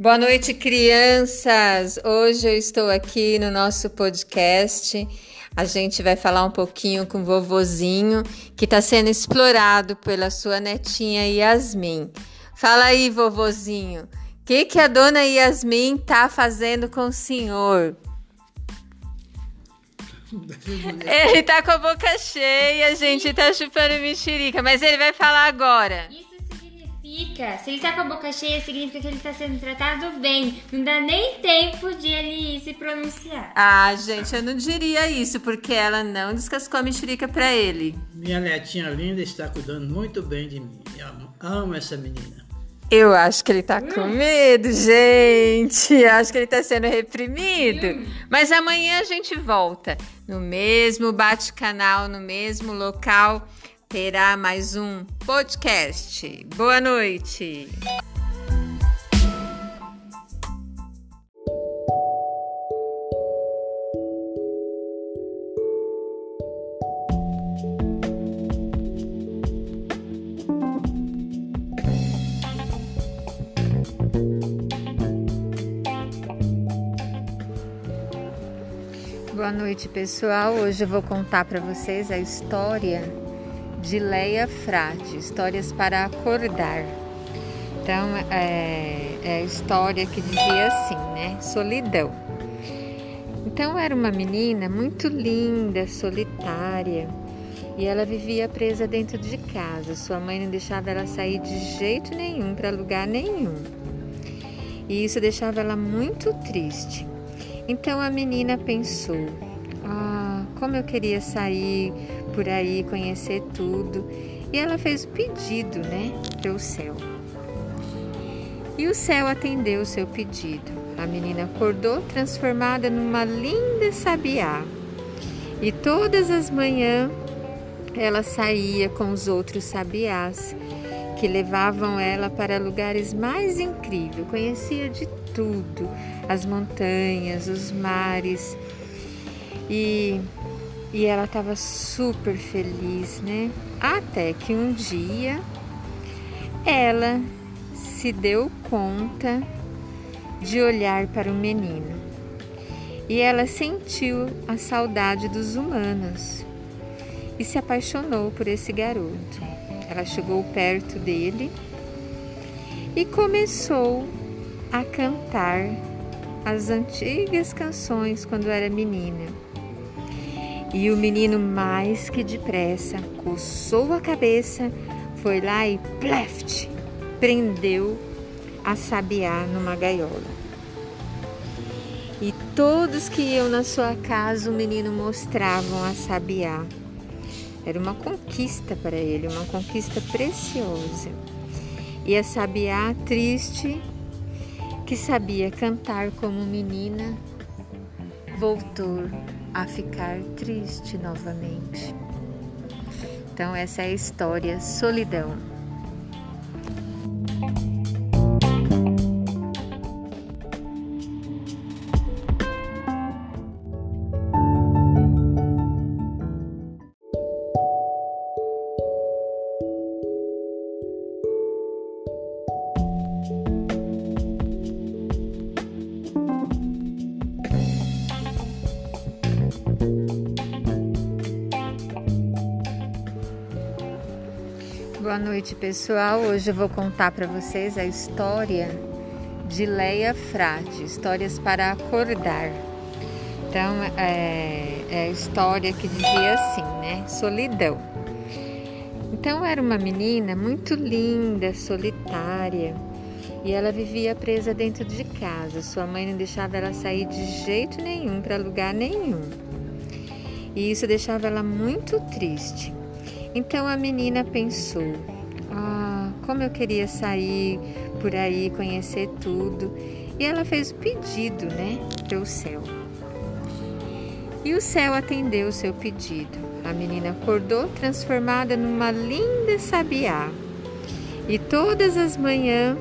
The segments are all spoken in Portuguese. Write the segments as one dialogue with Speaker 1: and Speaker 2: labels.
Speaker 1: Boa noite, crianças! Hoje eu estou aqui no nosso podcast. A gente vai falar um pouquinho com o vovozinho que está sendo explorado pela sua netinha Yasmin. Fala aí, vovozinho, o que, que a dona Yasmin está fazendo com o senhor? Ele tá com a boca cheia, gente, tá chupando mexerica, mas ele vai falar agora.
Speaker 2: Isso significa, se ele tá com a boca cheia, significa que ele tá sendo tratado bem. Não dá nem tempo de ele se pronunciar.
Speaker 1: Ah, gente, eu não diria isso, porque ela não descascou a mexerica pra ele.
Speaker 3: Minha netinha linda está cuidando muito bem de mim. Eu amo essa menina.
Speaker 1: Eu acho que ele tá com medo, gente. Acho que ele tá sendo reprimido. Mas amanhã a gente volta no mesmo bate-canal, no mesmo local. Terá mais um podcast. Boa noite. Boa noite, pessoal. Hoje eu vou contar para vocês a história de Leia Frade, Histórias para Acordar. Então, é, é a história que dizia assim, né? Solidão. Então, era uma menina muito linda, solitária, e ela vivia presa dentro de casa. Sua mãe não deixava ela sair de jeito nenhum para lugar nenhum. E isso deixava ela muito triste. Então a menina pensou: Ah, como eu queria sair por aí, conhecer tudo. E ela fez o pedido, né, para o céu. E o céu atendeu o seu pedido. A menina acordou transformada numa linda sabiá. E todas as manhãs ela saía com os outros sabiás que levavam ela para lugares mais incríveis. Conhecia de tudo, as montanhas, os mares. E, e ela estava super feliz, né? Até que um dia ela se deu conta de olhar para o menino. E ela sentiu a saudade dos humanos e se apaixonou por esse garoto. Ela chegou perto dele e começou a cantar as antigas canções quando era menina. E o menino, mais que depressa, coçou a cabeça, foi lá e pleft, prendeu a sabiá numa gaiola. E todos que iam na sua casa, o menino mostravam a sabiá era uma conquista para ele, uma conquista preciosa. E a sabiá triste, que sabia cantar como menina, voltou a ficar triste novamente. Então, essa é a história Solidão. Boa noite, pessoal. Hoje eu vou contar para vocês a história de Leia Frade, Histórias para Acordar. Então, é, é a história que dizia assim, né? Solidão. Então, era uma menina muito linda, solitária, e ela vivia presa dentro de casa. Sua mãe não deixava ela sair de jeito nenhum para lugar nenhum. E isso deixava ela muito triste. Então a menina pensou: Ah, como eu queria sair por aí, conhecer tudo. E ela fez o pedido, né, para o céu. E o céu atendeu o seu pedido. A menina acordou transformada numa linda sabiá. E todas as manhãs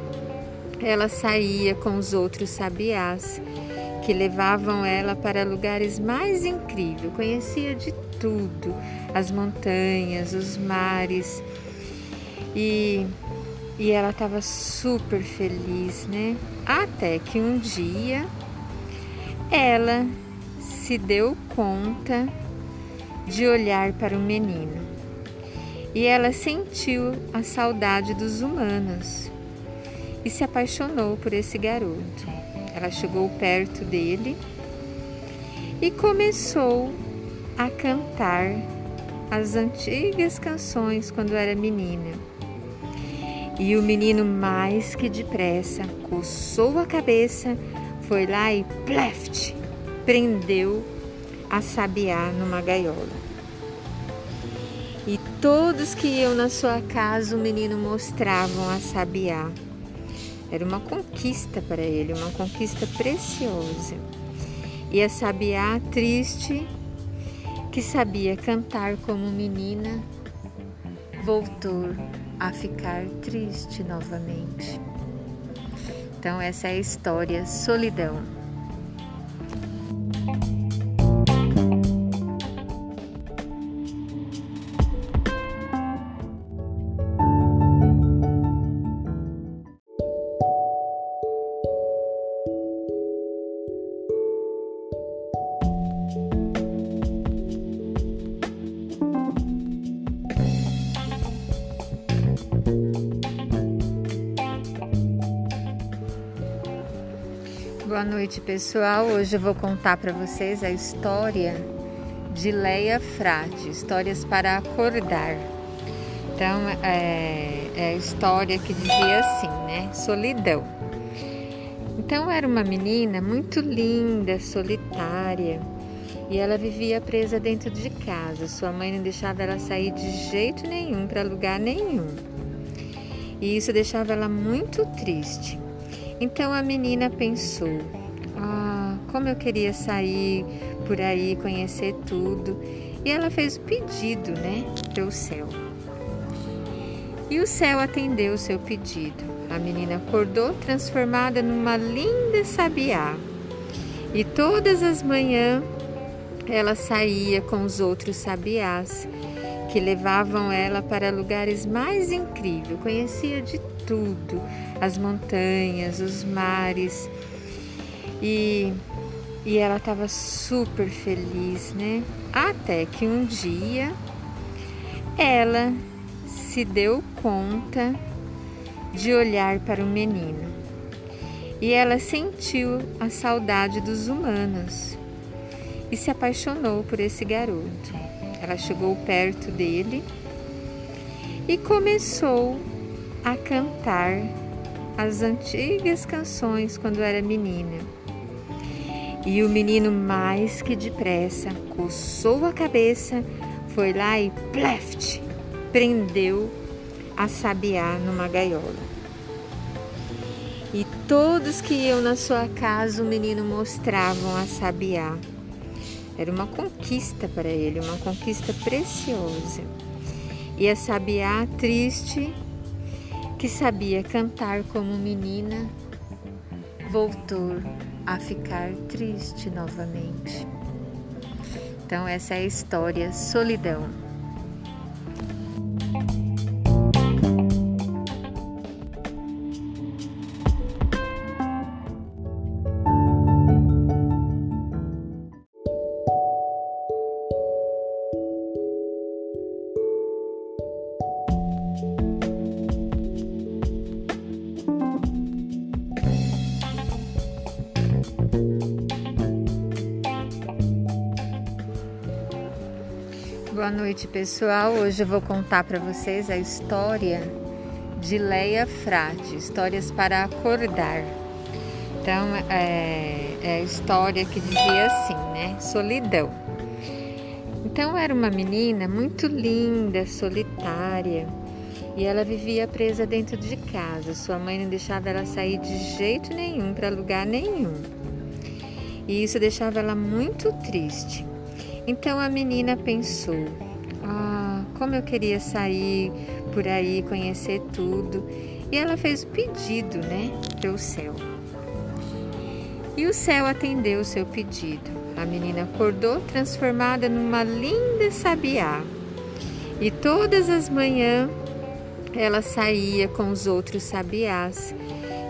Speaker 1: ela saía com os outros sabiás que levavam ela para lugares mais incríveis. Conhecia de tudo, as montanhas, os mares. E, E ela estava super feliz, né? Até que um dia ela se deu conta de olhar para o menino e ela sentiu a saudade dos humanos e se apaixonou por esse garoto. Ela chegou perto dele e começou a cantar as antigas canções quando era menina. E o menino, mais que depressa, coçou a cabeça, foi lá e pleft, prendeu a sabiá numa gaiola. E todos que iam na sua casa, o menino mostravam a sabiá. Era uma conquista para ele, uma conquista preciosa. E a sabiá triste, que sabia cantar como menina, voltou a ficar triste novamente. Então, essa é a história Solidão. Boa noite, pessoal. Hoje eu vou contar para vocês a história de Leia Frade, histórias para acordar. Então, é, é a história que dizia assim, né? Solidão. Então, era uma menina muito linda, solitária, e ela vivia presa dentro de casa. Sua mãe não deixava ela sair de jeito nenhum para lugar nenhum. E isso deixava ela muito triste. Então a menina pensou: Ah, como eu queria sair por aí, conhecer tudo. E ela fez o pedido, né, para o céu. E o céu atendeu o seu pedido. A menina acordou transformada numa linda sabiá. E todas as manhãs ela saía com os outros sabiás que levavam ela para lugares mais incríveis. Conhecia de tudo, as montanhas, os mares. E, e ela estava super feliz, né? Até que um dia ela se deu conta de olhar para o menino. E ela sentiu a saudade dos humanos e se apaixonou por esse garoto. Ela chegou perto dele e começou a cantar as antigas canções quando era menina. E o menino, mais que depressa, coçou a cabeça, foi lá e pleft, prendeu a sabiá numa gaiola. E todos que iam na sua casa, o menino mostravam a sabiá. Era uma conquista para ele, uma conquista preciosa. E a sabiá triste, que sabia cantar como menina, voltou a ficar triste novamente. Então, essa é a história Solidão. Boa noite, pessoal. Hoje eu vou contar para vocês a história de Leia Frade, histórias para acordar. Então, é, é a história que dizia assim, né? Solidão. Então, era uma menina muito linda, solitária, e ela vivia presa dentro de casa. Sua mãe não deixava ela sair de jeito nenhum para lugar nenhum. E isso deixava ela muito triste. Então a menina pensou: Ah, como eu queria sair por aí, conhecer tudo. E ela fez o pedido, né, para o céu. E o céu atendeu o seu pedido. A menina acordou transformada numa linda sabiá. E todas as manhãs ela saía com os outros sabiás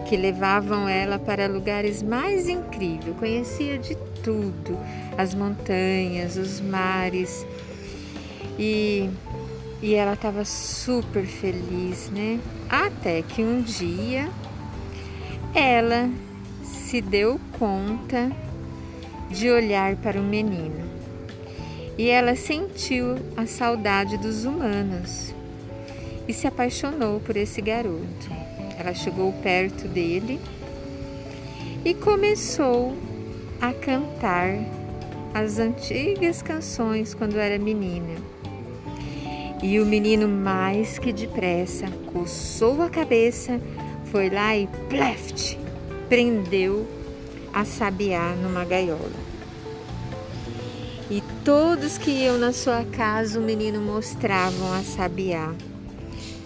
Speaker 1: que levavam ela para lugares mais incríveis. Conhecia de tudo, as montanhas, os mares. E, e ela estava super feliz, né? Até que um dia ela se deu conta de olhar para o menino. E ela sentiu a saudade dos humanos e se apaixonou por esse garoto. Ela chegou perto dele e começou a cantar as antigas canções quando era menina. E o menino, mais que depressa, coçou a cabeça, foi lá e pleft, prendeu a sabiá numa gaiola. E todos que iam na sua casa, o menino mostravam a sabiá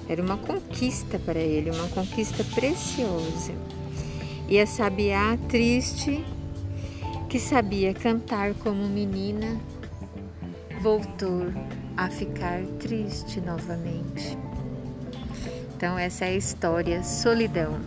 Speaker 1: era uma conquista para ele, uma conquista preciosa. E a sabiá triste, que sabia cantar como menina, voltou a ficar triste novamente. Então, essa é a história Solidão.